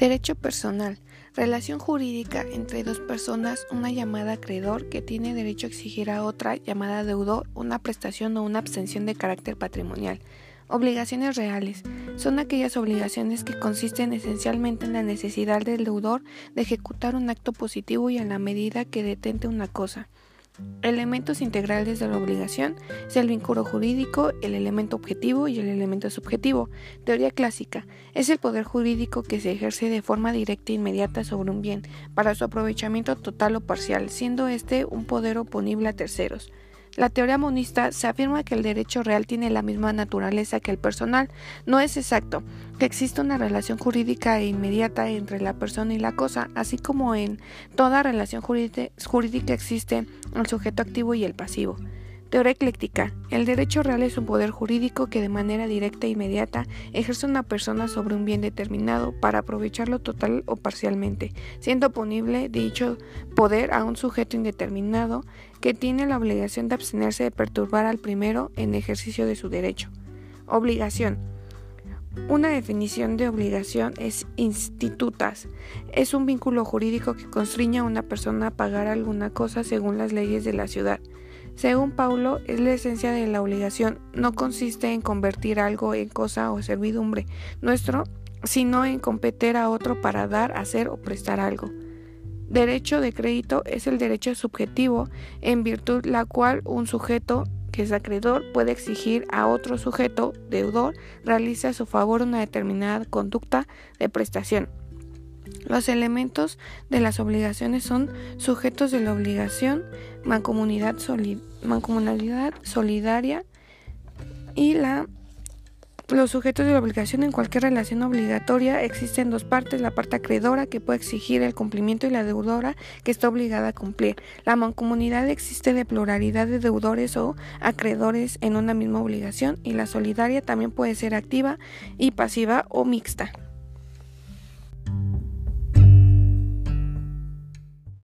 Derecho personal. Relación jurídica entre dos personas, una llamada acreedor que tiene derecho a exigir a otra llamada deudor una prestación o una abstención de carácter patrimonial. Obligaciones reales. Son aquellas obligaciones que consisten esencialmente en la necesidad del deudor de ejecutar un acto positivo y en la medida que detente una cosa. Elementos integrales de la obligación es el vínculo jurídico, el elemento objetivo y el elemento subjetivo. Teoría clásica es el poder jurídico que se ejerce de forma directa e inmediata sobre un bien para su aprovechamiento total o parcial, siendo este un poder oponible a terceros. La teoría monista se afirma que el derecho real tiene la misma naturaleza que el personal. No es exacto que existe una relación jurídica e inmediata entre la persona y la cosa, así como en toda relación jurídica existe el sujeto activo y el pasivo. Teoría ecléctica. El derecho real es un poder jurídico que de manera directa e inmediata ejerce una persona sobre un bien determinado para aprovecharlo total o parcialmente, siendo oponible dicho poder a un sujeto indeterminado que tiene la obligación de abstenerse de perturbar al primero en ejercicio de su derecho. Obligación. Una definición de obligación es institutas. Es un vínculo jurídico que constriña a una persona a pagar alguna cosa según las leyes de la ciudad. Según Paulo, es la esencia de la obligación, no consiste en convertir algo en cosa o servidumbre nuestro, sino en competir a otro para dar, hacer o prestar algo. Derecho de crédito es el derecho subjetivo en virtud la cual un sujeto que es acreedor puede exigir a otro sujeto deudor realice a su favor una determinada conducta de prestación. Los elementos de las obligaciones son sujetos de la obligación, mancomunidad, mancomunalidad solidaria y la los sujetos de la obligación en cualquier relación obligatoria existen dos partes, la parte acreedora que puede exigir el cumplimiento y la deudora que está obligada a cumplir. La mancomunidad existe de pluralidad de deudores o acreedores en una misma obligación y la solidaria también puede ser activa y pasiva o mixta.